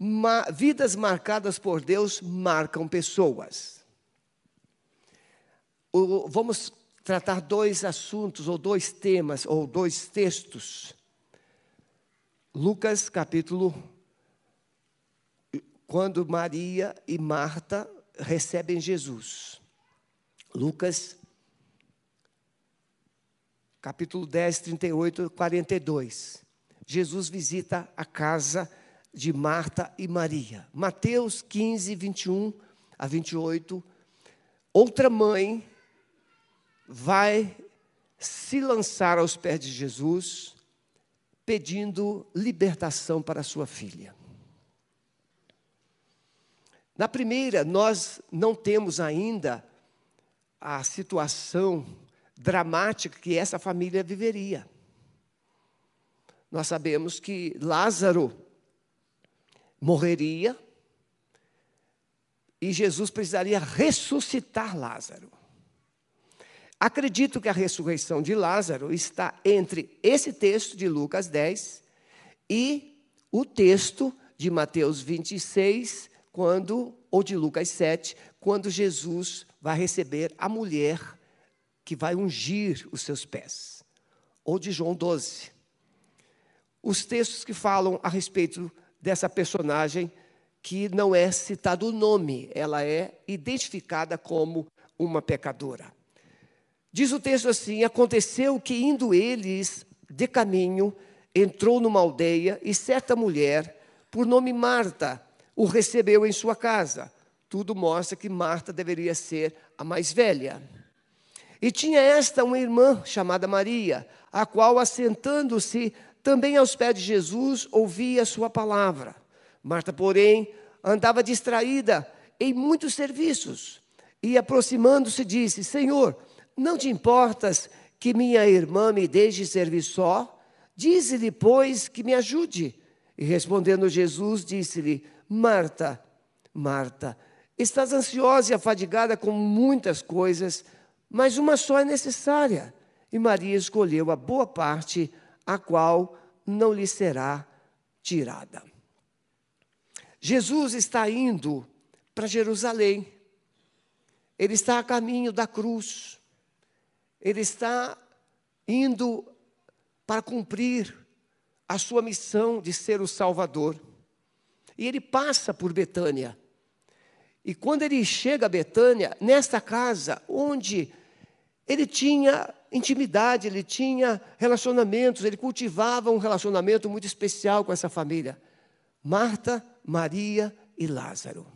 Ma vidas marcadas por Deus marcam pessoas. O, vamos tratar dois assuntos, ou dois temas, ou dois textos. Lucas capítulo. Quando Maria e Marta recebem Jesus. Lucas capítulo 10, 38 42. Jesus visita a casa de Marta e Maria. Mateus 15, 21 a 28. Outra mãe vai se lançar aos pés de Jesus, pedindo libertação para sua filha. Na primeira, nós não temos ainda a situação dramática que essa família viveria. Nós sabemos que Lázaro morreria e Jesus precisaria ressuscitar Lázaro. Acredito que a ressurreição de Lázaro está entre esse texto de Lucas 10 e o texto de Mateus 26, quando ou de Lucas 7, quando Jesus vai receber a mulher que vai ungir os seus pés, ou de João 12. Os textos que falam a respeito dessa personagem que não é citado o nome, ela é identificada como uma pecadora. Diz o texto assim: Aconteceu que, indo eles de caminho, entrou numa aldeia e certa mulher, por nome Marta, o recebeu em sua casa. Tudo mostra que Marta deveria ser a mais velha. E tinha esta uma irmã chamada Maria, a qual, assentando-se, também aos pés de Jesus ouvia a sua palavra. Marta, porém, andava distraída em muitos serviços e, aproximando-se, disse: Senhor, não te importas que minha irmã me deixe servir só? Dize-lhe, pois, que me ajude. E respondendo Jesus, disse-lhe: Marta, Marta, estás ansiosa e afadigada com muitas coisas, mas uma só é necessária. E Maria escolheu a boa parte, a qual não lhe será tirada. Jesus está indo para Jerusalém. Ele está a caminho da cruz. Ele está indo para cumprir a sua missão de ser o Salvador. E ele passa por Betânia. E quando ele chega a Betânia, nesta casa, onde ele tinha intimidade, ele tinha relacionamentos, ele cultivava um relacionamento muito especial com essa família. Marta, Maria e Lázaro.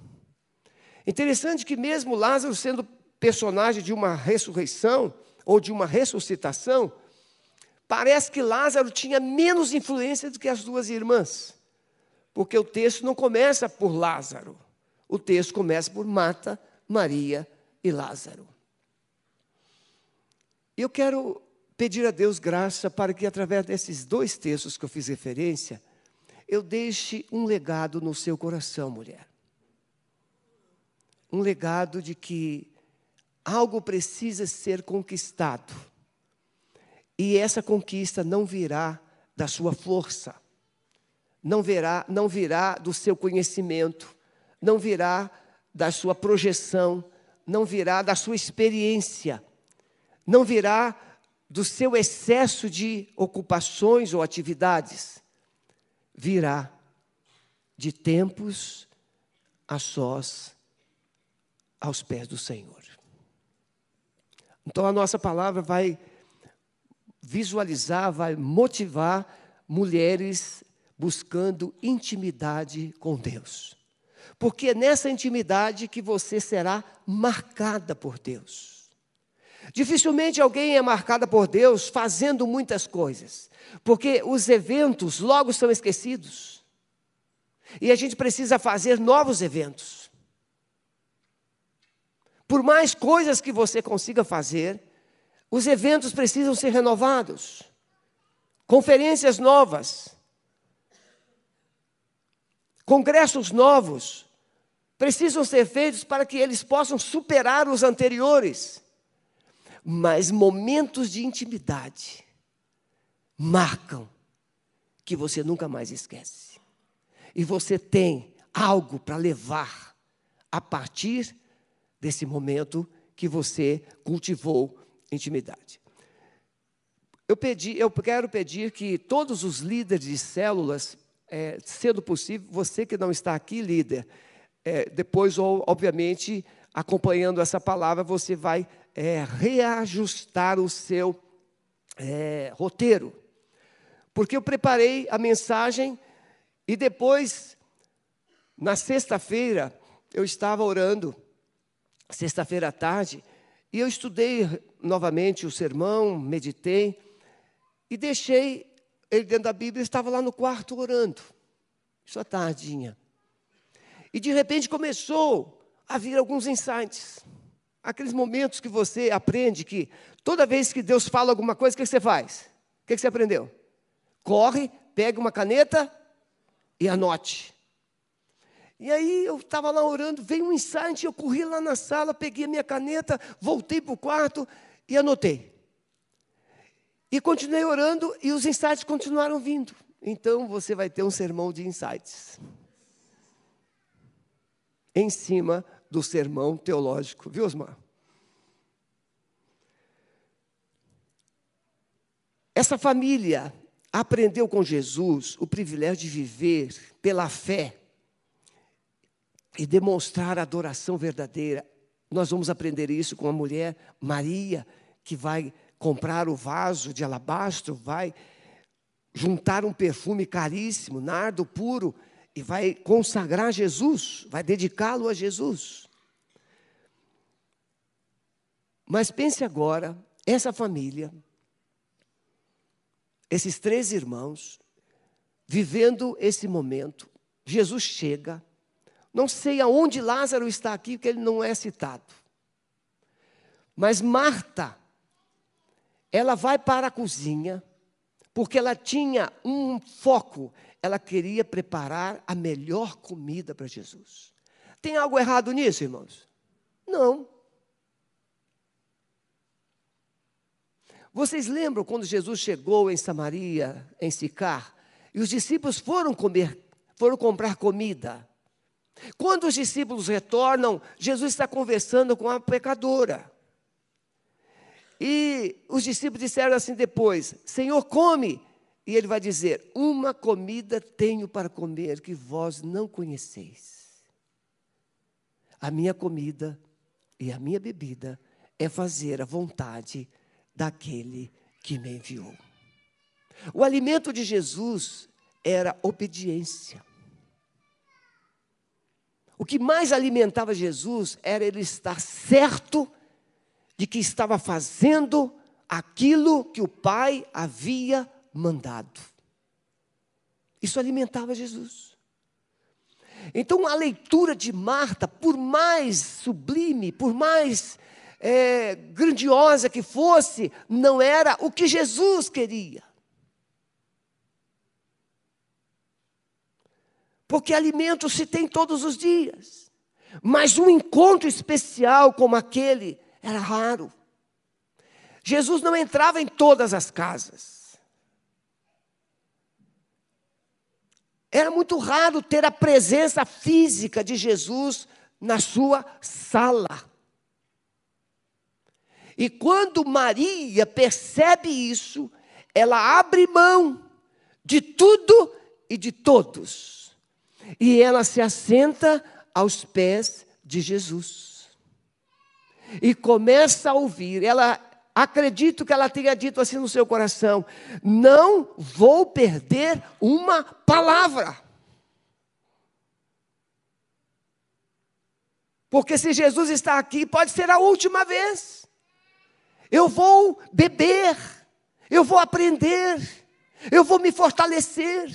Interessante que, mesmo Lázaro sendo personagem de uma ressurreição ou de uma ressuscitação, parece que Lázaro tinha menos influência do que as duas irmãs, porque o texto não começa por Lázaro, o texto começa por Marta, Maria e Lázaro. Eu quero pedir a Deus graça para que, através desses dois textos que eu fiz referência, eu deixe um legado no seu coração, mulher. Um legado de que algo precisa ser conquistado. E essa conquista não virá da sua força, não virá, não virá do seu conhecimento, não virá da sua projeção, não virá da sua experiência não virá do seu excesso de ocupações ou atividades, virá de tempos a sós aos pés do Senhor. Então a nossa palavra vai visualizar, vai motivar mulheres buscando intimidade com Deus. Porque é nessa intimidade que você será marcada por Deus. Dificilmente alguém é marcada por Deus fazendo muitas coisas, porque os eventos logo são esquecidos. E a gente precisa fazer novos eventos. Por mais coisas que você consiga fazer, os eventos precisam ser renovados. Conferências novas, congressos novos, precisam ser feitos para que eles possam superar os anteriores. Mas momentos de intimidade marcam que você nunca mais esquece. E você tem algo para levar a partir desse momento que você cultivou intimidade. Eu, pedi, eu quero pedir que todos os líderes de células, é, sendo possível, você que não está aqui, líder, é, depois, obviamente, acompanhando essa palavra, você vai é, reajustar o seu é, roteiro. Porque eu preparei a mensagem e depois, na sexta-feira, eu estava orando, sexta-feira à tarde, e eu estudei novamente o sermão, meditei, e deixei ele dentro da Bíblia, estava lá no quarto orando, isso à tardinha. E de repente começou a vir alguns insights. Aqueles momentos que você aprende que toda vez que Deus fala alguma coisa, o que você faz? O que você aprendeu? Corre, pega uma caneta e anote. E aí eu estava lá orando, veio um insight, eu corri lá na sala, peguei a minha caneta, voltei para o quarto e anotei. E continuei orando e os insights continuaram vindo. Então você vai ter um sermão de insights. Em cima do sermão teológico, viu, Osmar? Essa família aprendeu com Jesus o privilégio de viver pela fé e demonstrar a adoração verdadeira. Nós vamos aprender isso com a mulher Maria, que vai comprar o vaso de alabastro, vai juntar um perfume caríssimo, nardo puro, e vai consagrar Jesus, vai dedicá-lo a Jesus. Mas pense agora, essa família esses três irmãos, vivendo esse momento, Jesus chega, não sei aonde Lázaro está aqui, porque ele não é citado. Mas Marta, ela vai para a cozinha, porque ela tinha um foco, ela queria preparar a melhor comida para Jesus. Tem algo errado nisso, irmãos? Não. Vocês lembram quando Jesus chegou em Samaria, em Sicar, e os discípulos foram comer, foram comprar comida. Quando os discípulos retornam, Jesus está conversando com a pecadora. E os discípulos disseram assim depois: Senhor, come. E ele vai dizer: Uma comida tenho para comer que vós não conheceis. A minha comida e a minha bebida é fazer a vontade de daquele que me enviou. O alimento de Jesus era obediência. O que mais alimentava Jesus era ele estar certo de que estava fazendo aquilo que o Pai havia mandado. Isso alimentava Jesus. Então, a leitura de Marta, por mais sublime, por mais é, grandiosa que fosse, não era o que Jesus queria. Porque alimento se tem todos os dias, mas um encontro especial como aquele era raro. Jesus não entrava em todas as casas. Era muito raro ter a presença física de Jesus na sua sala. E quando Maria percebe isso, ela abre mão de tudo e de todos. E ela se assenta aos pés de Jesus. E começa a ouvir. Ela acredito que ela tenha dito assim no seu coração: não vou perder uma palavra. Porque se Jesus está aqui, pode ser a última vez eu vou beber, eu vou aprender, eu vou me fortalecer.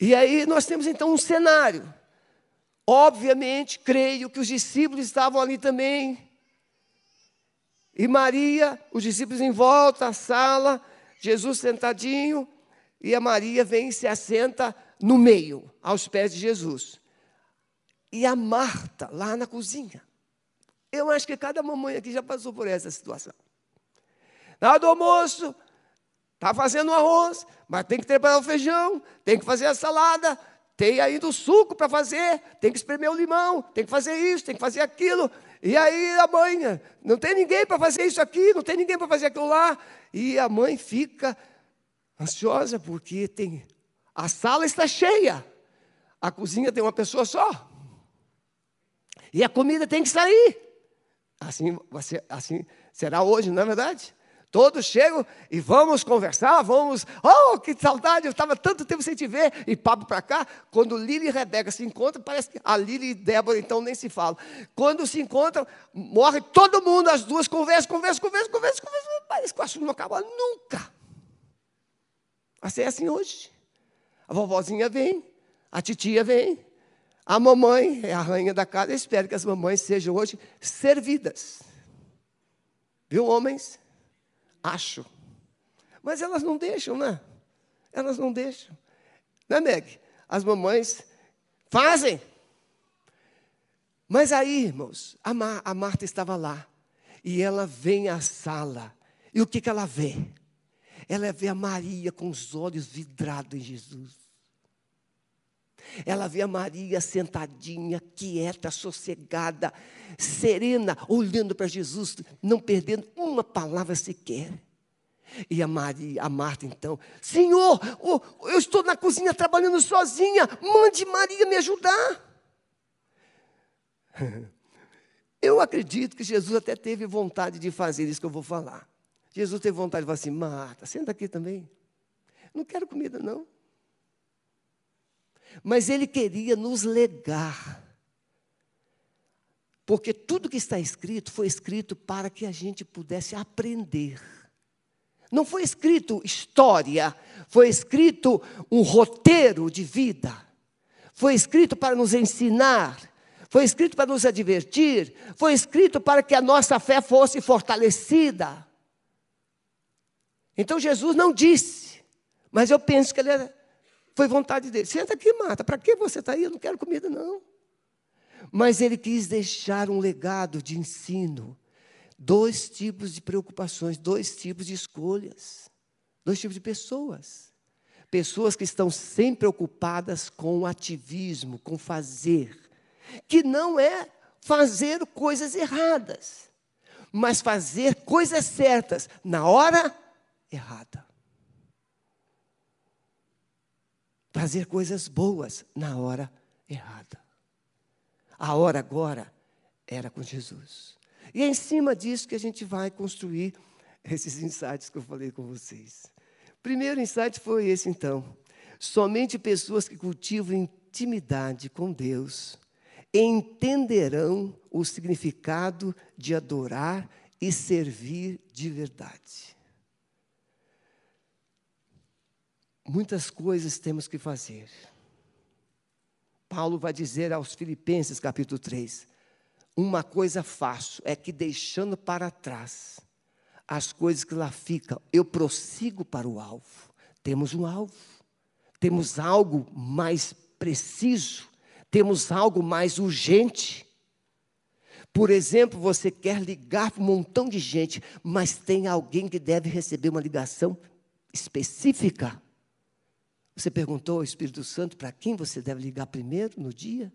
E aí nós temos então um cenário. Obviamente, creio que os discípulos estavam ali também. E Maria, os discípulos em volta à sala, Jesus sentadinho, e a Maria vem e se assenta no meio, aos pés de Jesus. E a Marta, lá na cozinha. Eu acho que cada mamãe aqui já passou por essa situação. Na hora do almoço, está fazendo arroz, mas tem que preparar o feijão, tem que fazer a salada, tem ainda o suco para fazer, tem que espremer o limão, tem que fazer isso, tem que fazer aquilo. E aí a mãe, não tem ninguém para fazer isso aqui, não tem ninguém para fazer aquilo lá. E a mãe fica ansiosa porque tem a sala está cheia. A cozinha tem uma pessoa só. E a comida tem que sair. Assim, assim será hoje, não é verdade? Todos chegam e vamos conversar, vamos. Oh, que saudade, eu estava tanto tempo sem te ver. E papo para cá. Quando Lili e Rebeca se encontram, parece que a Lili e Débora então nem se falam. Quando se encontram, morre todo mundo, as duas conversam, conversam, conversam, conversam, conversam. Parece que o assunto não acaba nunca. Assim é assim hoje. A vovozinha vem, a titia vem, a mamãe é a rainha da casa. Espero que as mamães sejam hoje servidas. Viu, homens? Acho. Mas elas não deixam, né? Elas não deixam. Né, Meg? As mamães fazem. Mas aí, irmãos, a, Mar, a Marta estava lá. E ela vem à sala. E o que, que ela vê? Ela vê a Maria com os olhos vidrados em Jesus. Ela vê a Maria sentadinha, quieta, sossegada, serena, olhando para Jesus, não perdendo uma palavra sequer. E a Maria, a Marta então, Senhor, oh, eu estou na cozinha trabalhando sozinha, mande Maria me ajudar. Eu acredito que Jesus até teve vontade de fazer isso que eu vou falar. Jesus teve vontade de falar assim: Marta, senta aqui também. Não quero comida, não. Mas ele queria nos legar. Porque tudo que está escrito foi escrito para que a gente pudesse aprender. Não foi escrito história, foi escrito um roteiro de vida. Foi escrito para nos ensinar, foi escrito para nos advertir, foi escrito para que a nossa fé fosse fortalecida. Então Jesus não disse, mas eu penso que ele era foi vontade dele. Senta aqui, Marta. Para que você está aí? Eu não quero comida, não. Mas ele quis deixar um legado de ensino. Dois tipos de preocupações, dois tipos de escolhas, dois tipos de pessoas. Pessoas que estão sempre ocupadas com o ativismo, com fazer, que não é fazer coisas erradas, mas fazer coisas certas na hora errada. Fazer coisas boas na hora errada. A hora agora era com Jesus. E é em cima disso que a gente vai construir esses insights que eu falei com vocês. Primeiro insight foi esse então. Somente pessoas que cultivam intimidade com Deus entenderão o significado de adorar e servir de verdade. Muitas coisas temos que fazer. Paulo vai dizer aos Filipenses, capítulo 3: Uma coisa faço, é que deixando para trás as coisas que lá ficam, eu prossigo para o alvo. Temos um alvo, temos algo mais preciso, temos algo mais urgente. Por exemplo, você quer ligar para um montão de gente, mas tem alguém que deve receber uma ligação específica. Você perguntou ao Espírito Santo para quem você deve ligar primeiro no dia?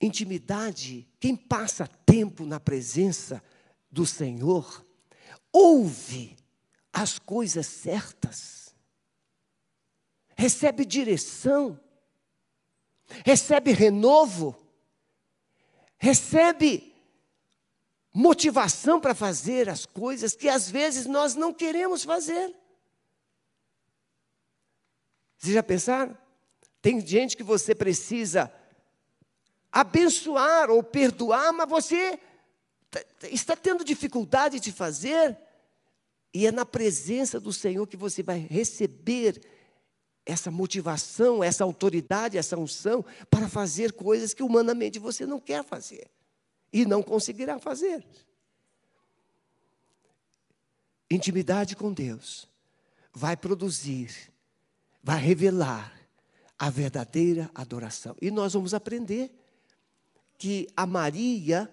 Intimidade, quem passa tempo na presença do Senhor, ouve as coisas certas, recebe direção, recebe renovo, recebe motivação para fazer as coisas que às vezes nós não queremos fazer. Vocês já pensaram? Tem gente que você precisa abençoar ou perdoar, mas você está tendo dificuldade de fazer, e é na presença do Senhor que você vai receber essa motivação, essa autoridade, essa unção para fazer coisas que humanamente você não quer fazer e não conseguirá fazer. Intimidade com Deus vai produzir vai revelar a verdadeira adoração. E nós vamos aprender que a Maria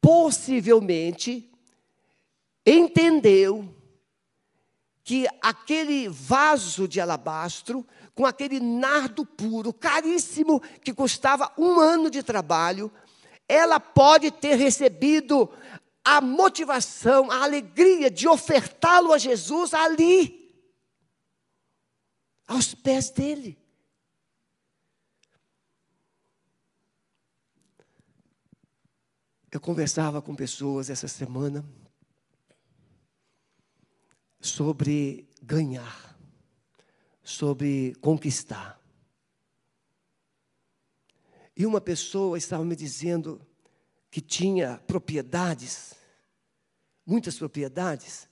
possivelmente entendeu que aquele vaso de alabastro, com aquele nardo puro, caríssimo, que custava um ano de trabalho, ela pode ter recebido a motivação, a alegria de ofertá-lo a Jesus ali, aos pés dele. Eu conversava com pessoas essa semana sobre ganhar, sobre conquistar. E uma pessoa estava me dizendo que tinha propriedades, muitas propriedades,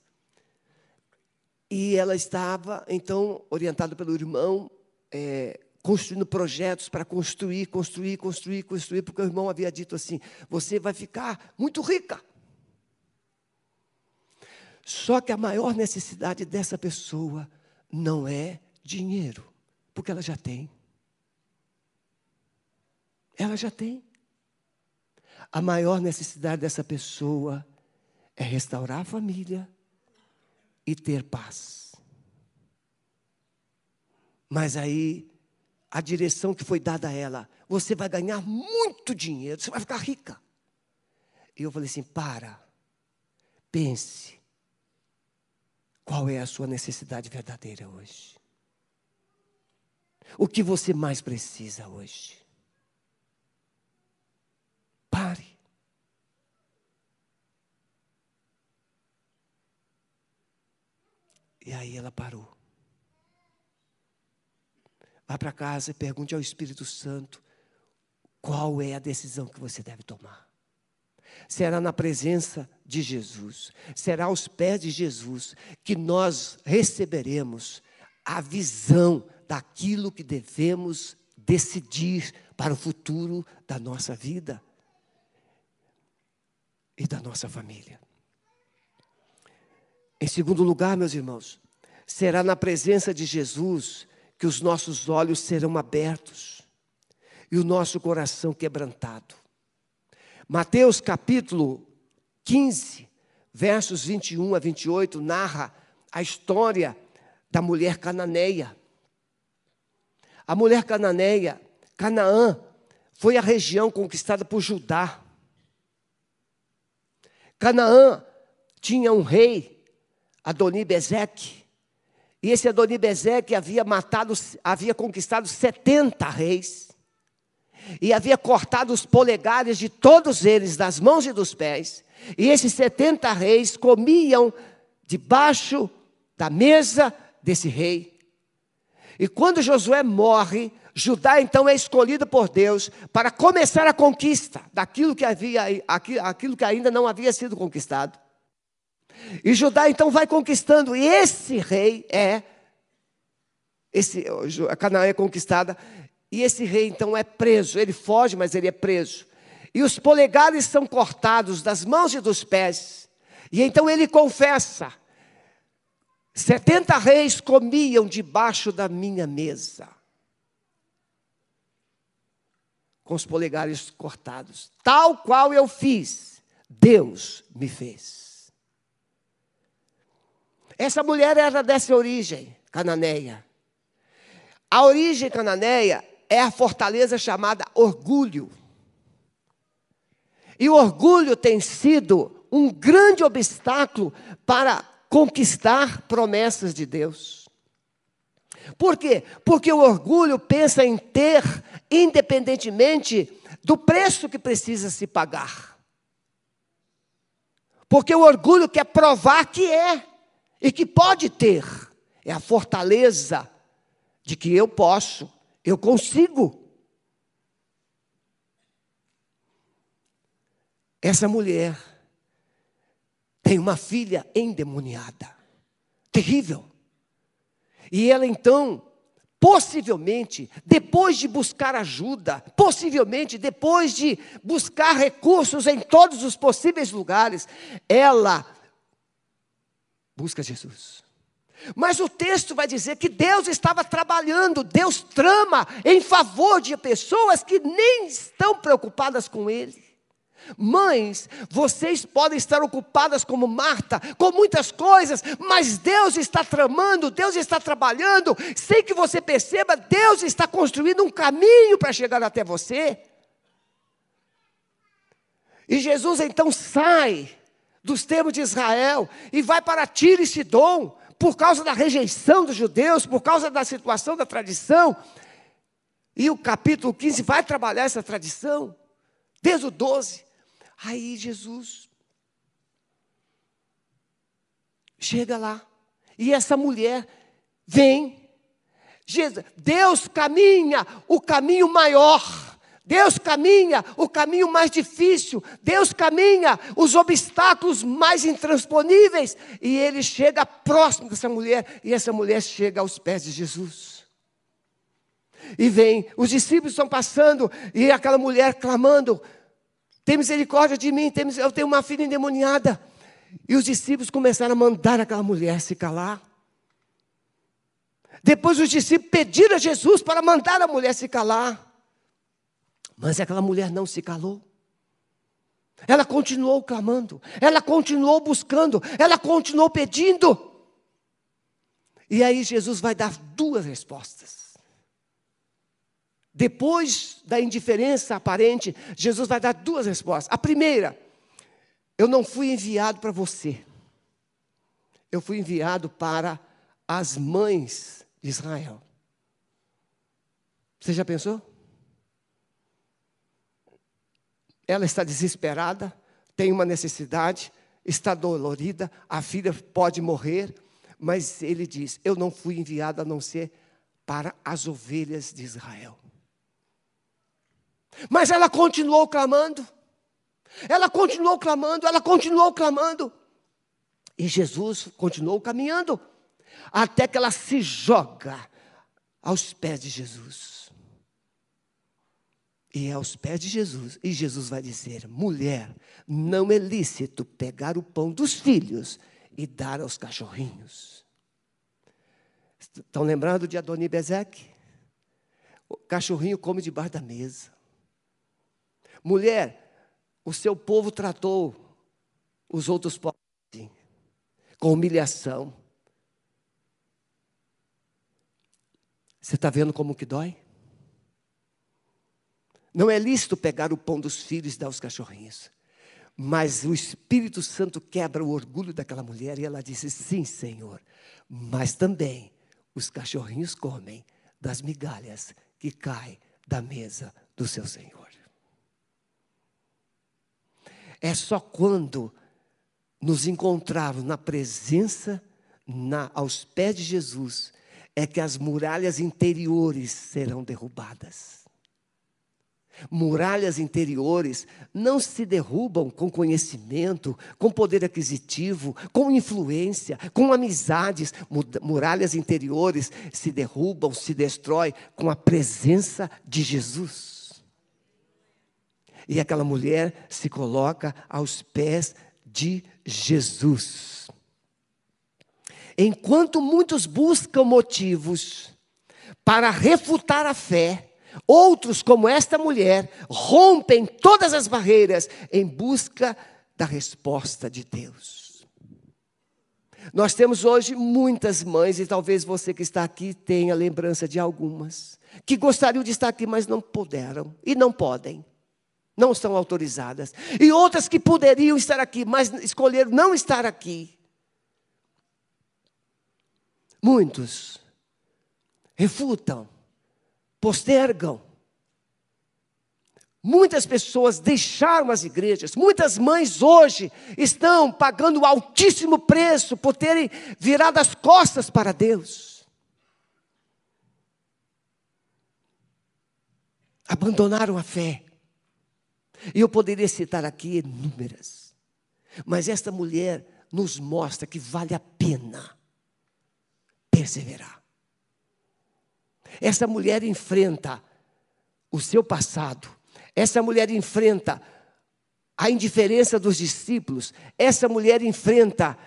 e ela estava, então, orientada pelo irmão, é, construindo projetos para construir, construir, construir, construir, porque o irmão havia dito assim: você vai ficar muito rica. Só que a maior necessidade dessa pessoa não é dinheiro, porque ela já tem. Ela já tem. A maior necessidade dessa pessoa é restaurar a família e ter paz. Mas aí, a direção que foi dada a ela, você vai ganhar muito dinheiro, você vai ficar rica. E eu falei assim: para, pense, qual é a sua necessidade verdadeira hoje? O que você mais precisa hoje? Pare. E aí ela parou. Vá para casa e pergunte ao Espírito Santo qual é a decisão que você deve tomar. Será na presença de Jesus, será aos pés de Jesus que nós receberemos a visão daquilo que devemos decidir para o futuro da nossa vida e da nossa família. Em segundo lugar, meus irmãos, será na presença de Jesus que os nossos olhos serão abertos e o nosso coração quebrantado. Mateus capítulo 15, versos 21 a 28, narra a história da mulher cananeia. A mulher cananeia, Canaã, foi a região conquistada por Judá. Canaã tinha um rei, Adonibezeque, e esse Adonibezeque havia matado, havia conquistado 70 reis, e havia cortado os polegares de todos eles, das mãos e dos pés, e esses 70 reis comiam debaixo da mesa desse rei. E quando Josué morre, Judá então é escolhido por Deus para começar a conquista daquilo que havia, aquilo que ainda não havia sido conquistado. E Judá então vai conquistando, e esse rei é esse a Canaã é conquistada, e esse rei então é preso, ele foge, mas ele é preso. E os polegares são cortados das mãos e dos pés. E então ele confessa: 70 reis comiam debaixo da minha mesa com os polegares cortados. Tal qual eu fiz, Deus me fez. Essa mulher era dessa origem, cananeia. A origem cananeia é a fortaleza chamada orgulho. E o orgulho tem sido um grande obstáculo para conquistar promessas de Deus. Por quê? Porque o orgulho pensa em ter, independentemente do preço que precisa se pagar. Porque o orgulho quer provar que é e que pode ter. É a fortaleza de que eu posso, eu consigo. Essa mulher tem uma filha endemoniada, terrível. E ela então, possivelmente, depois de buscar ajuda, possivelmente depois de buscar recursos em todos os possíveis lugares, ela busca Jesus. Mas o texto vai dizer que Deus estava trabalhando, Deus trama em favor de pessoas que nem estão preocupadas com Ele. Mães, vocês podem estar ocupadas como Marta, com muitas coisas, mas Deus está tramando, Deus está trabalhando, sem que você perceba, Deus está construindo um caminho para chegar até você. E Jesus então sai dos termos de Israel e vai para Tiro e Sidom, por causa da rejeição dos judeus, por causa da situação da tradição. E o capítulo 15 vai trabalhar essa tradição, desde o 12. Aí Jesus chega lá, e essa mulher vem. Deus caminha o caminho maior. Deus caminha o caminho mais difícil, Deus caminha os obstáculos mais intransponíveis, e ele chega próximo dessa mulher, e essa mulher chega aos pés de Jesus. E vem, os discípulos estão passando, e aquela mulher clamando: tem misericórdia de mim, tem, eu tenho uma filha endemoniada. E os discípulos começaram a mandar aquela mulher se calar. Depois os discípulos pediram a Jesus para mandar a mulher se calar. Mas aquela mulher não se calou. Ela continuou clamando, ela continuou buscando, ela continuou pedindo. E aí Jesus vai dar duas respostas. Depois da indiferença aparente, Jesus vai dar duas respostas. A primeira, eu não fui enviado para você. Eu fui enviado para as mães de Israel. Você já pensou? Ela está desesperada, tem uma necessidade, está dolorida, a filha pode morrer, mas ele diz: Eu não fui enviado a não ser para as ovelhas de Israel. Mas ela continuou clamando. Ela continuou clamando, ela continuou clamando. E Jesus continuou caminhando, até que ela se joga aos pés de Jesus. E é aos pés de Jesus. E Jesus vai dizer: mulher, não é lícito pegar o pão dos filhos e dar aos cachorrinhos. Estão lembrando de Adoni Bezek? O cachorrinho come debaixo da mesa. Mulher, o seu povo tratou os outros povos assim, com humilhação. Você está vendo como que dói? Não é lícito pegar o pão dos filhos e dar aos cachorrinhos. Mas o Espírito Santo quebra o orgulho daquela mulher e ela disse: Sim, Senhor. Mas também os cachorrinhos comem das migalhas que caem da mesa do seu Senhor. É só quando nos encontrarmos na presença, na, aos pés de Jesus, é que as muralhas interiores serão derrubadas. Muralhas interiores não se derrubam com conhecimento, com poder aquisitivo, com influência, com amizades. Muralhas interiores se derrubam, se destrói com a presença de Jesus. E aquela mulher se coloca aos pés de Jesus. Enquanto muitos buscam motivos para refutar a fé, outros, como esta mulher, rompem todas as barreiras em busca da resposta de Deus. Nós temos hoje muitas mães, e talvez você que está aqui tenha lembrança de algumas, que gostariam de estar aqui, mas não puderam e não podem não estão autorizadas. E outras que poderiam estar aqui, mas escolheram não estar aqui. Muitos refutam, postergam. Muitas pessoas deixaram as igrejas, muitas mães hoje estão pagando altíssimo preço por terem virado as costas para Deus. Abandonaram a fé. E eu poderia citar aqui inúmeras. Mas esta mulher nos mostra que vale a pena perseverar. Essa mulher enfrenta o seu passado. Essa mulher enfrenta a indiferença dos discípulos. Essa mulher enfrenta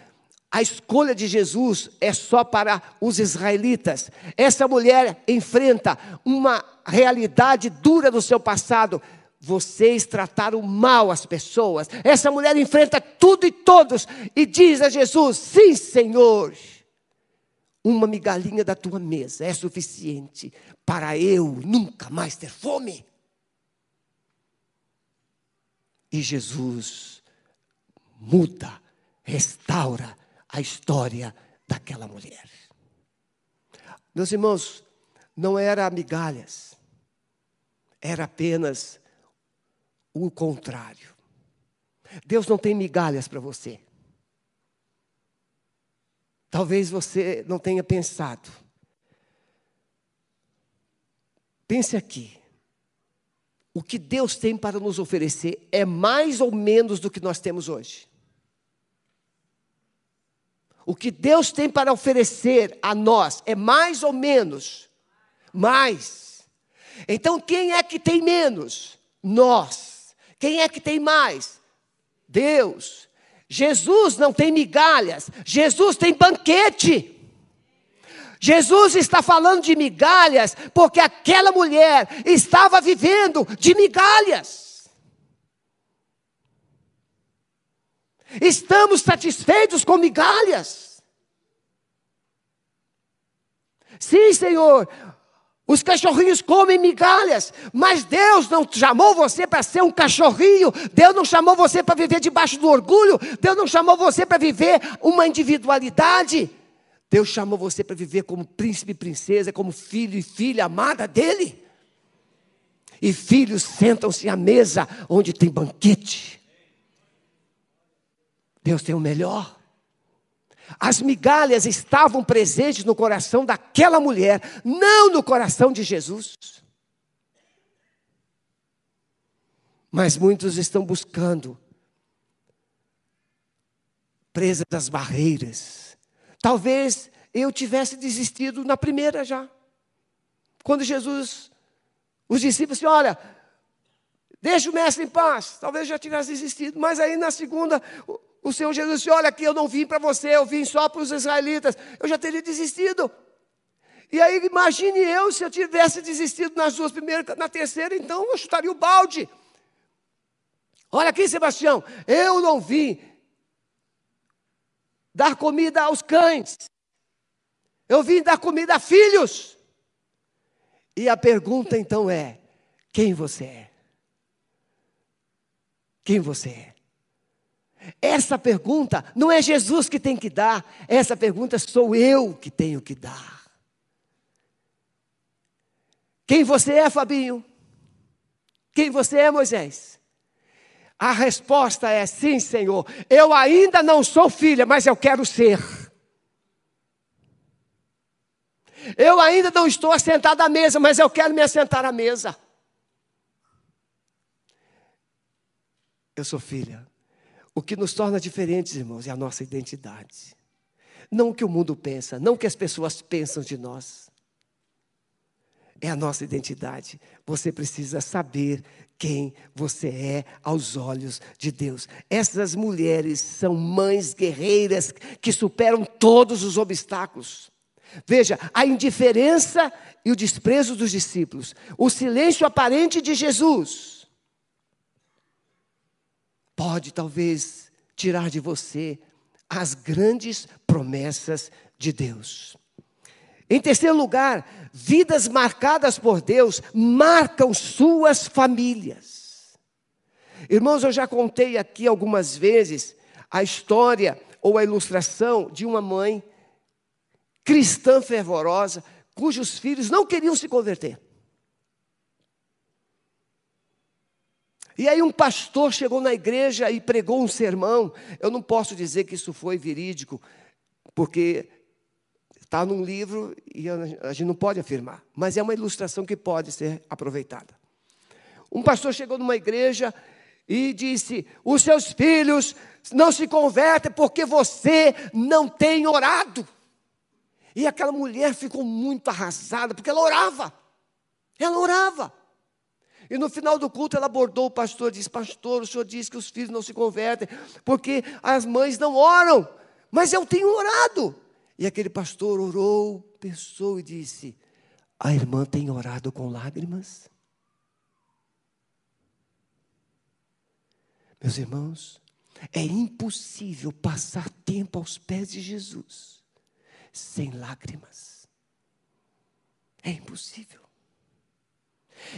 a escolha de Jesus é só para os israelitas. Essa mulher enfrenta uma realidade dura do seu passado vocês trataram mal as pessoas. Essa mulher enfrenta tudo e todos e diz a Jesus: Sim, Senhor, uma migalhinha da tua mesa é suficiente para eu nunca mais ter fome. E Jesus muda, restaura a história daquela mulher. Meus irmãos, não era migalhas, era apenas o contrário. Deus não tem migalhas para você. Talvez você não tenha pensado. Pense aqui. O que Deus tem para nos oferecer é mais ou menos do que nós temos hoje. O que Deus tem para oferecer a nós é mais ou menos? Mais. Então quem é que tem menos? Nós. Quem é que tem mais? Deus. Jesus não tem migalhas, Jesus tem banquete. Jesus está falando de migalhas porque aquela mulher estava vivendo de migalhas. Estamos satisfeitos com migalhas? Sim, Senhor, os cachorrinhos comem migalhas, mas Deus não chamou você para ser um cachorrinho, Deus não chamou você para viver debaixo do orgulho, Deus não chamou você para viver uma individualidade. Deus chamou você para viver como príncipe e princesa, como filho e filha amada dele. E filhos sentam-se à mesa onde tem banquete. Deus tem o melhor. As migalhas estavam presentes no coração daquela mulher, não no coração de Jesus. Mas muitos estão buscando, presas às barreiras. Talvez eu tivesse desistido na primeira já. Quando Jesus, os discípulos, assim, olha, deixa o mestre em paz. Talvez eu já tivesse desistido, mas aí na segunda, o Senhor Jesus disse: Olha, aqui eu não vim para você, eu vim só para os israelitas. Eu já teria desistido. E aí, imagine eu se eu tivesse desistido nas duas primeiras, na terceira, então eu chutaria o balde. Olha aqui, Sebastião, eu não vim dar comida aos cães, eu vim dar comida a filhos. E a pergunta então é: quem você é? Quem você é? Essa pergunta não é Jesus que tem que dar, essa pergunta sou eu que tenho que dar. Quem você é, Fabinho? Quem você é, Moisés? A resposta é sim, Senhor. Eu ainda não sou filha, mas eu quero ser. Eu ainda não estou assentado à mesa, mas eu quero me assentar à mesa. Eu sou filha. O que nos torna diferentes, irmãos, é a nossa identidade. Não o que o mundo pensa, não o que as pessoas pensam de nós. É a nossa identidade. Você precisa saber quem você é aos olhos de Deus. Essas mulheres são mães guerreiras que superam todos os obstáculos. Veja, a indiferença e o desprezo dos discípulos, o silêncio aparente de Jesus pode talvez tirar de você as grandes promessas de Deus. Em terceiro lugar, vidas marcadas por Deus marcam suas famílias. Irmãos, eu já contei aqui algumas vezes a história ou a ilustração de uma mãe cristã fervorosa, cujos filhos não queriam se converter. E aí um pastor chegou na igreja e pregou um sermão. Eu não posso dizer que isso foi verídico, porque está num livro e a gente não pode afirmar, mas é uma ilustração que pode ser aproveitada. Um pastor chegou numa igreja e disse: Os seus filhos não se convertem porque você não tem orado. E aquela mulher ficou muito arrasada, porque ela orava. Ela orava. E no final do culto ela abordou o pastor e disse: Pastor, o senhor disse que os filhos não se convertem porque as mães não oram, mas eu tenho orado. E aquele pastor orou, pensou e disse: A irmã tem orado com lágrimas? Meus irmãos, é impossível passar tempo aos pés de Jesus sem lágrimas. É impossível.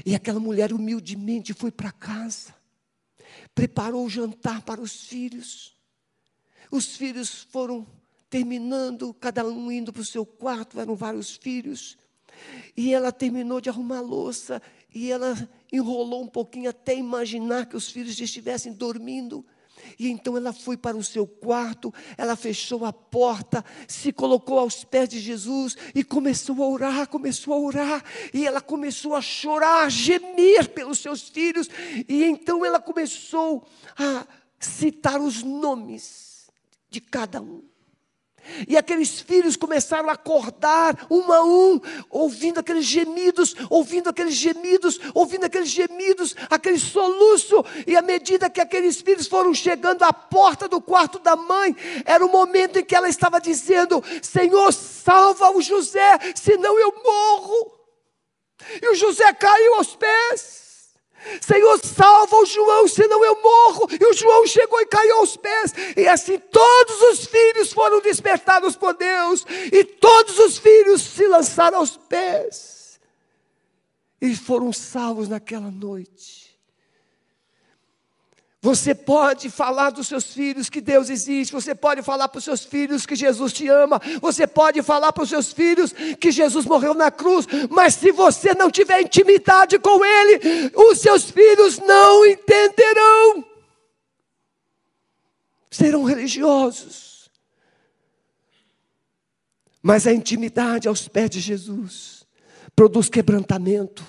E aquela mulher humildemente foi para casa, preparou o jantar para os filhos. Os filhos foram terminando, cada um indo para o seu quarto, eram vários filhos. E ela terminou de arrumar a louça e ela enrolou um pouquinho até imaginar que os filhos estivessem dormindo. E então ela foi para o seu quarto, ela fechou a porta, se colocou aos pés de Jesus e começou a orar, começou a orar, e ela começou a chorar, a gemer pelos seus filhos, e então ela começou a citar os nomes de cada um. E aqueles filhos começaram a acordar um a um, ouvindo aqueles gemidos, ouvindo aqueles gemidos, ouvindo aqueles gemidos, aquele soluço. E à medida que aqueles filhos foram chegando à porta do quarto da mãe, era o momento em que ela estava dizendo: Senhor, salva o José, senão eu morro. E o José caiu aos pés. Senhor, salva o João, senão eu morro. E o João chegou e caiu aos pés. E assim todos os filhos foram despertados por Deus. E todos os filhos se lançaram aos pés. E foram salvos naquela noite. Você pode falar dos seus filhos que Deus existe, você pode falar para os seus filhos que Jesus te ama, você pode falar para os seus filhos que Jesus morreu na cruz, mas se você não tiver intimidade com Ele, os seus filhos não entenderão, serão religiosos. Mas a intimidade aos pés de Jesus produz quebrantamento,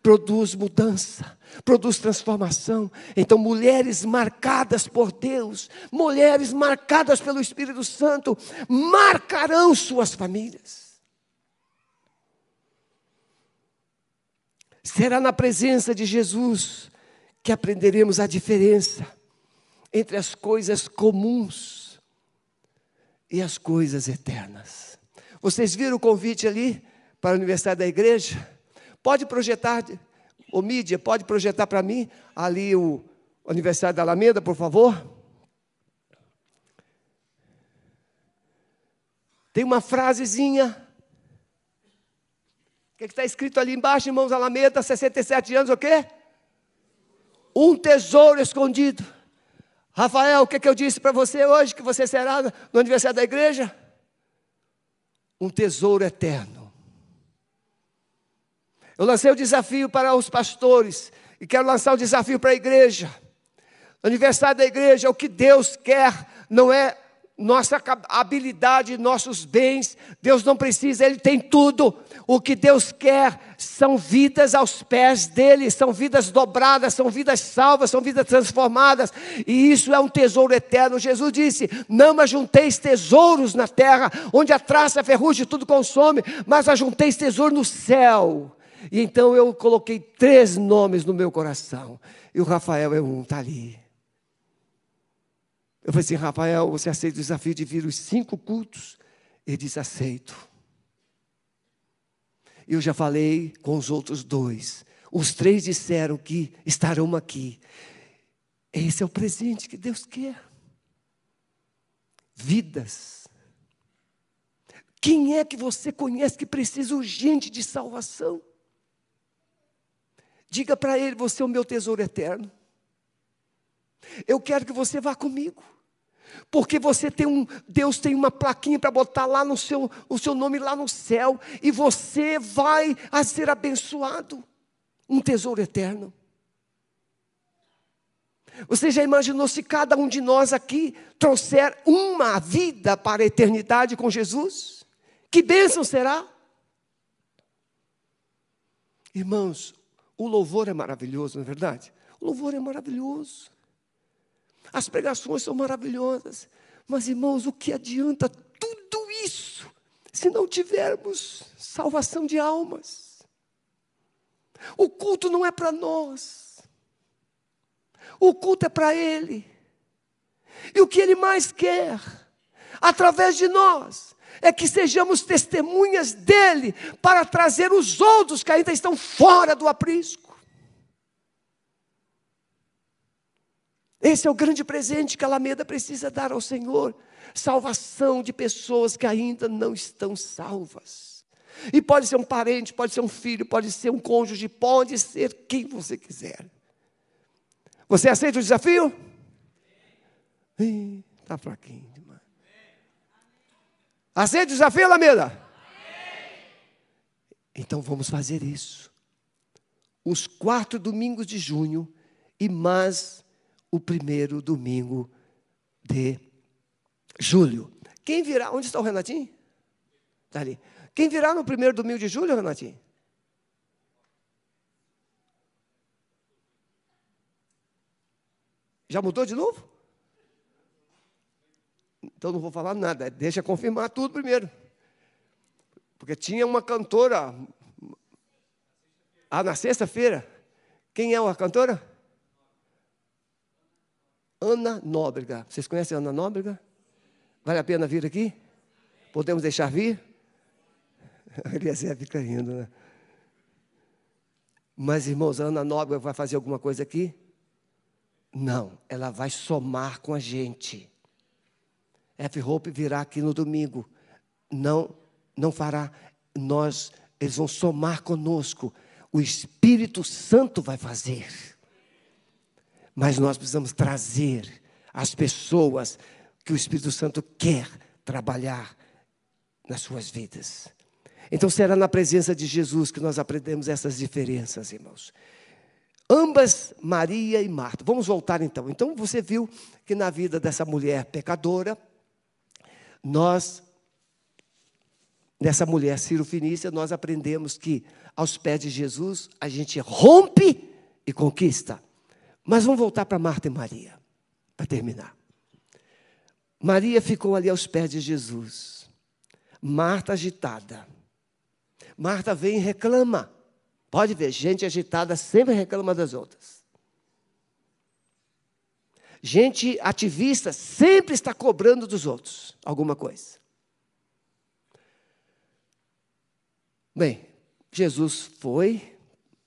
produz mudança produz transformação. Então, mulheres marcadas por Deus, mulheres marcadas pelo Espírito Santo, marcarão suas famílias. Será na presença de Jesus que aprenderemos a diferença entre as coisas comuns e as coisas eternas. Vocês viram o convite ali para o aniversário da igreja? Pode projetar Ô mídia, pode projetar para mim ali o aniversário da Alameda, por favor? Tem uma frasezinha. O que está escrito ali embaixo, irmãos Alameda, 67 anos, o quê? Um tesouro escondido. Rafael, o que, que eu disse para você hoje que você será no aniversário da igreja? Um tesouro eterno. Eu lancei o desafio para os pastores e quero lançar o desafio para a igreja. Aniversário da igreja, o que Deus quer não é nossa habilidade, nossos bens. Deus não precisa, Ele tem tudo. O que Deus quer são vidas aos pés dele, são vidas dobradas, são vidas salvas, são vidas transformadas, e isso é um tesouro eterno. Jesus disse: Não ajunteis tesouros na terra, onde a traça, a ferrugem tudo consome, mas ajunteis tesouro no céu e então eu coloquei três nomes no meu coração. E o Rafael é um, está ali. Eu falei assim, Rafael, você aceita o desafio de vir os cinco cultos? Ele disse, aceito. Eu já falei com os outros dois. Os três disseram que estarão aqui. Esse é o presente que Deus quer. Vidas. Quem é que você conhece que precisa urgente de salvação? Diga para ele: Você é o meu tesouro eterno. Eu quero que você vá comigo. Porque você tem um, Deus tem uma plaquinha para botar lá no seu, o seu nome lá no céu, e você vai a ser abençoado. Um tesouro eterno. Você já imaginou se cada um de nós aqui trouxer uma vida para a eternidade com Jesus? Que bênção será? Irmãos, o louvor é maravilhoso, não é verdade? O louvor é maravilhoso. As pregações são maravilhosas. Mas, irmãos, o que adianta tudo isso se não tivermos salvação de almas? O culto não é para nós. O culto é para Ele. E o que Ele mais quer, através de nós, é que sejamos testemunhas dele para trazer os outros que ainda estão fora do aprisco. Esse é o grande presente que a Alameda precisa dar ao Senhor. Salvação de pessoas que ainda não estão salvas. E pode ser um parente, pode ser um filho, pode ser um cônjuge, pode ser quem você quiser. Você aceita o desafio? Está fraquinho. Aceita o desafio, Alameda? Então vamos fazer isso. Os quatro domingos de junho e mais o primeiro domingo de julho. Quem virá? Onde está o Renatinho? Está ali. Quem virá no primeiro domingo de julho, Renatinho? Já mudou de novo? Então não vou falar nada, deixa confirmar tudo primeiro. Porque tinha uma cantora. Ah, na sexta-feira. Quem é a cantora? Ana Nóbrega. Vocês conhecem Ana Nóbrega? Vale a pena vir aqui? Podemos deixar vir? Eliezer fica rindo, né? Mas, irmãos, Ana Nóbrega vai fazer alguma coisa aqui? Não, ela vai somar com a gente. F. Hope virá aqui no domingo. Não, não fará. Nós, eles vão somar conosco. O Espírito Santo vai fazer. Mas nós precisamos trazer as pessoas que o Espírito Santo quer trabalhar nas suas vidas. Então será na presença de Jesus que nós aprendemos essas diferenças, irmãos. Ambas, Maria e Marta. Vamos voltar então. Então você viu que na vida dessa mulher pecadora, nós, nessa mulher Ciro Finícia, nós aprendemos que aos pés de Jesus a gente rompe e conquista. Mas vamos voltar para Marta e Maria, para terminar. Maria ficou ali aos pés de Jesus. Marta agitada. Marta vem e reclama. Pode ver, gente agitada sempre reclama das outras. Gente ativista sempre está cobrando dos outros alguma coisa. Bem, Jesus foi,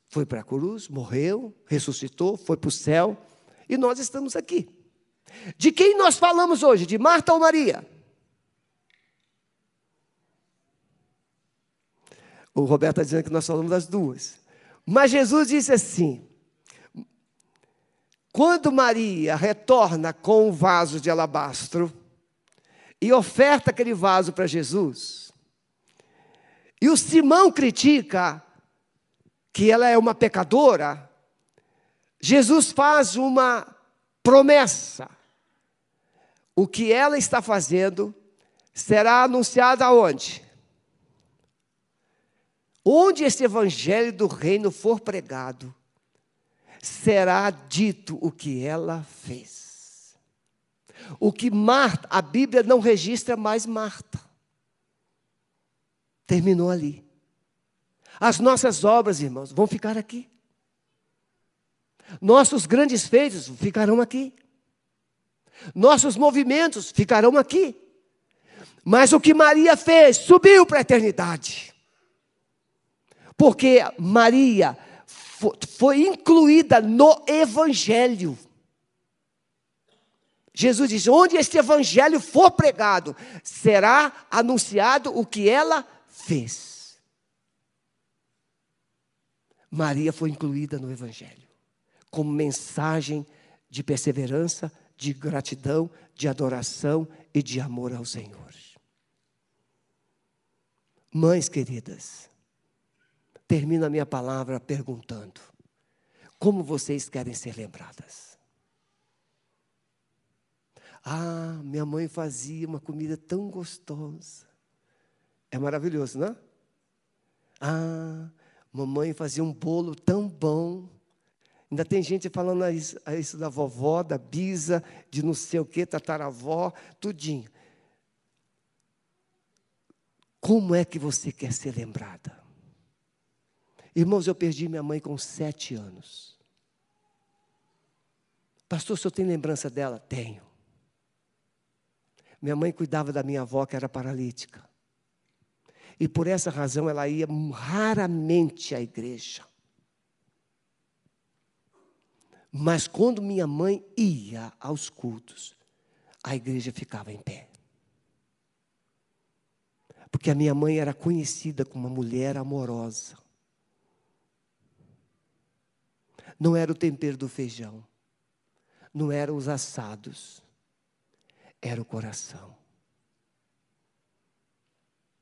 foi para a cruz, morreu, ressuscitou, foi para o céu, e nós estamos aqui. De quem nós falamos hoje? De Marta ou Maria? O Roberto está dizendo que nós falamos das duas. Mas Jesus disse assim: quando Maria retorna com o vaso de alabastro e oferta aquele vaso para Jesus, e o Simão critica que ela é uma pecadora, Jesus faz uma promessa. O que ela está fazendo será anunciado aonde? Onde esse evangelho do reino for pregado, será dito o que ela fez. O que Marta, a Bíblia não registra mais Marta. Terminou ali. As nossas obras, irmãos, vão ficar aqui. Nossos grandes feitos ficarão aqui. Nossos movimentos ficarão aqui. Mas o que Maria fez subiu para a eternidade. Porque Maria foi incluída no Evangelho. Jesus diz: onde este Evangelho for pregado, será anunciado o que ela fez. Maria foi incluída no Evangelho, como mensagem de perseverança, de gratidão, de adoração e de amor ao Senhor. Mães queridas, termino a minha palavra perguntando: como vocês querem ser lembradas? Ah, minha mãe fazia uma comida tão gostosa. É maravilhoso, não é? Ah, mamãe fazia um bolo tão bom. Ainda tem gente falando a isso, a isso, da vovó, da bisa, de não sei o que, tataravó, tudinho. Como é que você quer ser lembrada? Irmãos, eu perdi minha mãe com sete anos. Pastor, o senhor tem lembrança dela? Tenho. Minha mãe cuidava da minha avó, que era paralítica. E por essa razão ela ia raramente à igreja. Mas quando minha mãe ia aos cultos, a igreja ficava em pé. Porque a minha mãe era conhecida como uma mulher amorosa. Não era o tempero do feijão, não eram os assados, era o coração.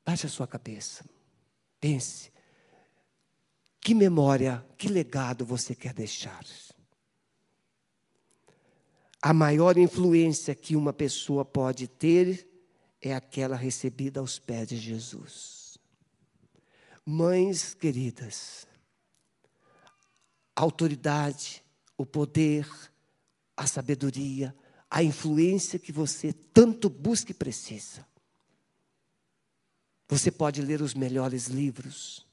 Baixe a sua cabeça, pense. Que memória, que legado você quer deixar? A maior influência que uma pessoa pode ter é aquela recebida aos pés de Jesus. Mães queridas, a autoridade, o poder, a sabedoria, a influência que você tanto busca e precisa. Você pode ler os melhores livros,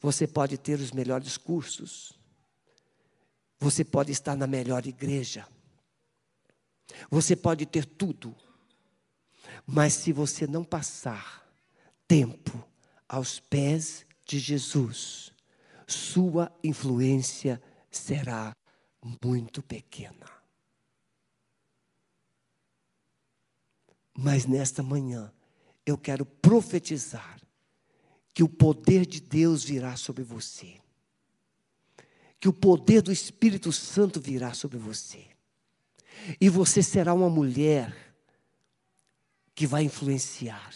você pode ter os melhores cursos, você pode estar na melhor igreja. Você pode ter tudo. Mas se você não passar tempo aos pés de Jesus, sua influência será muito pequena. Mas nesta manhã, eu quero profetizar que o poder de Deus virá sobre você que o poder do Espírito Santo virá sobre você. E você será uma mulher que vai influenciar.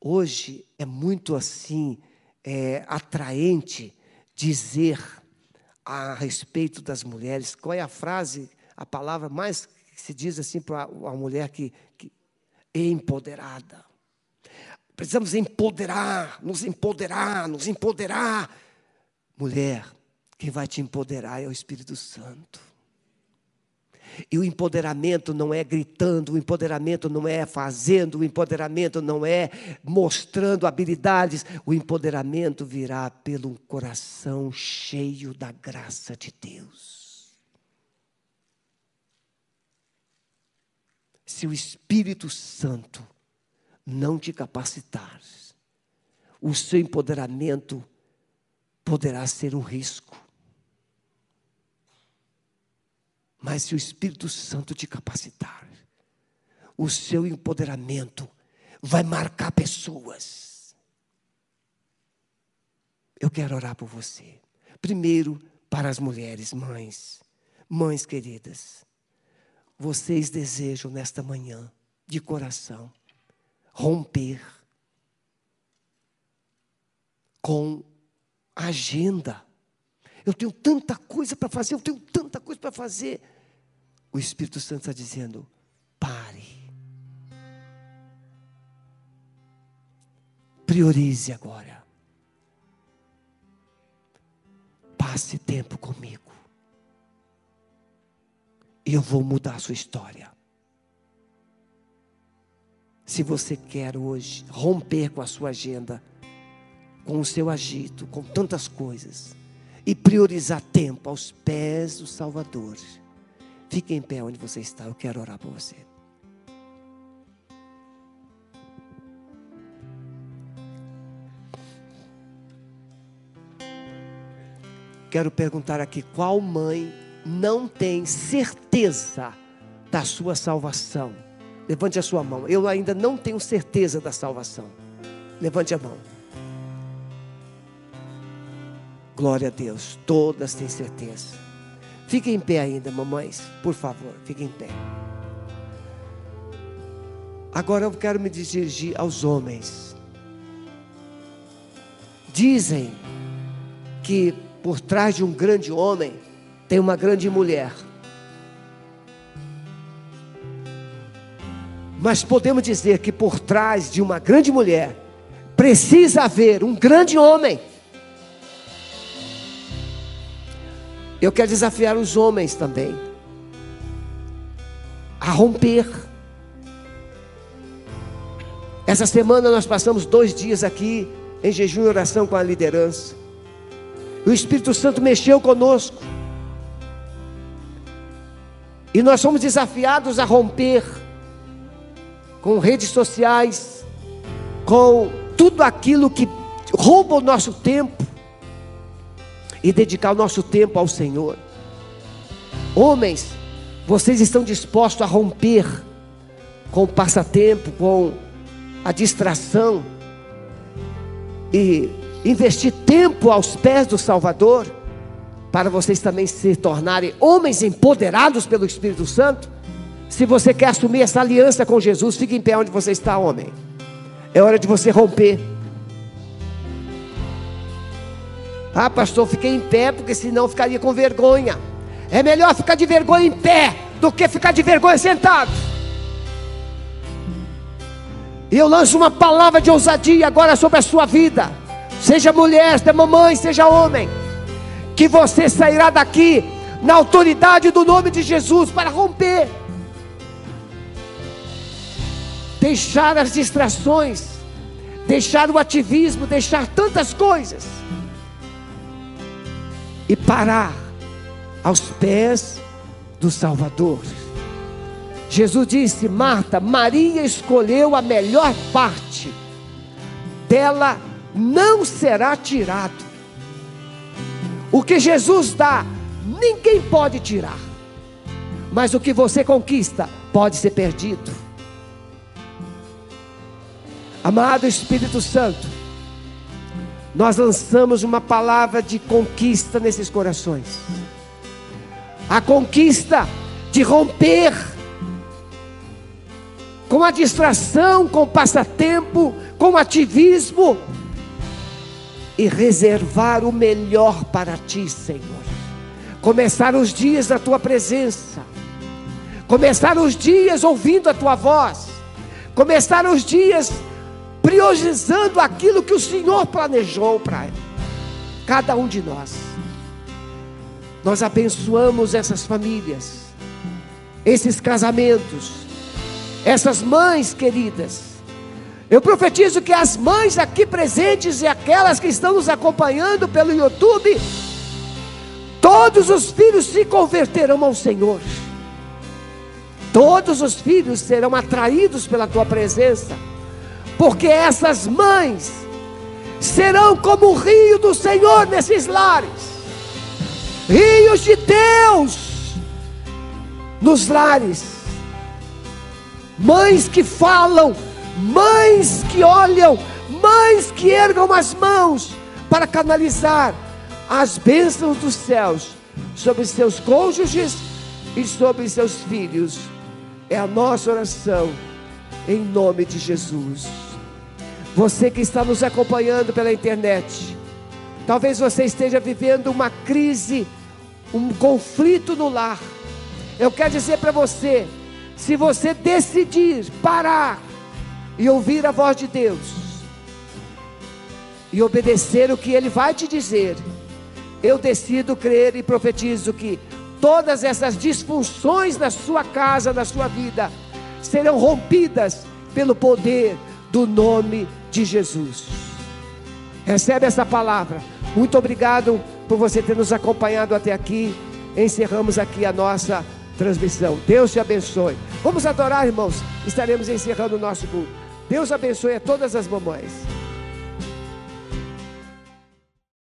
Hoje é muito assim é, atraente dizer a respeito das mulheres. Qual é a frase, a palavra mais que se diz assim para uma mulher que, que é empoderada? Precisamos empoderar, nos empoderar, nos empoderar. Mulher, quem vai te empoderar é o Espírito Santo. E o empoderamento não é gritando, o empoderamento não é fazendo, o empoderamento não é mostrando habilidades, o empoderamento virá pelo coração cheio da graça de Deus. Se o Espírito Santo não te capacitar, o seu empoderamento poderá ser um risco. Mas se o Espírito Santo te capacitar, o seu empoderamento vai marcar pessoas. Eu quero orar por você. Primeiro, para as mulheres, mães, mães queridas. Vocês desejam nesta manhã, de coração, romper com agenda. Eu tenho tanta coisa para fazer, eu tenho tanta coisa para fazer. O Espírito Santo está dizendo: pare. Priorize agora. Passe tempo comigo. E eu vou mudar a sua história. Se você quer hoje romper com a sua agenda, com o seu agito, com tantas coisas, e priorizar tempo aos pés do Salvador. Fique em pé onde você está, eu quero orar por você. Quero perguntar aqui: qual mãe não tem certeza da sua salvação? Levante a sua mão. Eu ainda não tenho certeza da salvação. Levante a mão. Glória a Deus, todas têm certeza. Fiquem em pé ainda, mamães, por favor, fiquem em pé. Agora eu quero me dirigir aos homens. Dizem que por trás de um grande homem tem uma grande mulher. Mas podemos dizer que por trás de uma grande mulher precisa haver um grande homem. Eu quero desafiar os homens também a romper. Essa semana nós passamos dois dias aqui em jejum e oração com a liderança. O Espírito Santo mexeu conosco. E nós fomos desafiados a romper com redes sociais, com tudo aquilo que rouba o nosso tempo e dedicar o nosso tempo ao Senhor. Homens, vocês estão dispostos a romper com o passatempo, com a distração e investir tempo aos pés do Salvador, para vocês também se tornarem homens empoderados pelo Espírito Santo? Se você quer assumir essa aliança com Jesus, fique em pé onde você está, homem. É hora de você romper. Ah, pastor, fiquei em pé porque senão ficaria com vergonha. É melhor ficar de vergonha em pé do que ficar de vergonha sentado. E eu lanço uma palavra de ousadia agora sobre a sua vida. Seja mulher, seja mamãe, seja homem. Que você sairá daqui na autoridade do nome de Jesus para romper. Deixar as distrações, deixar o ativismo, deixar tantas coisas e parar aos pés do Salvador. Jesus disse: Marta, Maria escolheu a melhor parte, dela não será tirado. O que Jesus dá, ninguém pode tirar, mas o que você conquista pode ser perdido. Amado Espírito Santo, nós lançamos uma palavra de conquista nesses corações. A conquista de romper com a distração, com o passatempo, com o ativismo e reservar o melhor para ti, Senhor. Começar os dias na tua presença, começar os dias ouvindo a tua voz, começar os dias priorizando aquilo que o Senhor planejou para cada um de nós. Nós abençoamos essas famílias, esses casamentos, essas mães queridas. Eu profetizo que as mães aqui presentes e aquelas que estão nos acompanhando pelo YouTube, todos os filhos se converterão ao Senhor. Todos os filhos serão atraídos pela tua presença porque essas mães serão como o rio do Senhor nesses lares rios de Deus nos lares. Mães que falam, mães que olham, mães que ergam as mãos para canalizar as bênçãos dos céus sobre seus cônjuges e sobre seus filhos. É a nossa oração, em nome de Jesus. Você que está nos acompanhando pela internet, talvez você esteja vivendo uma crise, um conflito no lar. Eu quero dizer para você: se você decidir parar e ouvir a voz de Deus, e obedecer o que Ele vai te dizer, eu decido crer e profetizo que todas essas disfunções na sua casa, na sua vida, serão rompidas pelo poder do nome de Jesus. Recebe essa palavra. Muito obrigado por você ter nos acompanhado até aqui. Encerramos aqui a nossa transmissão. Deus te abençoe. Vamos adorar, irmãos. Estaremos encerrando o nosso culto. Deus abençoe a todas as mamães.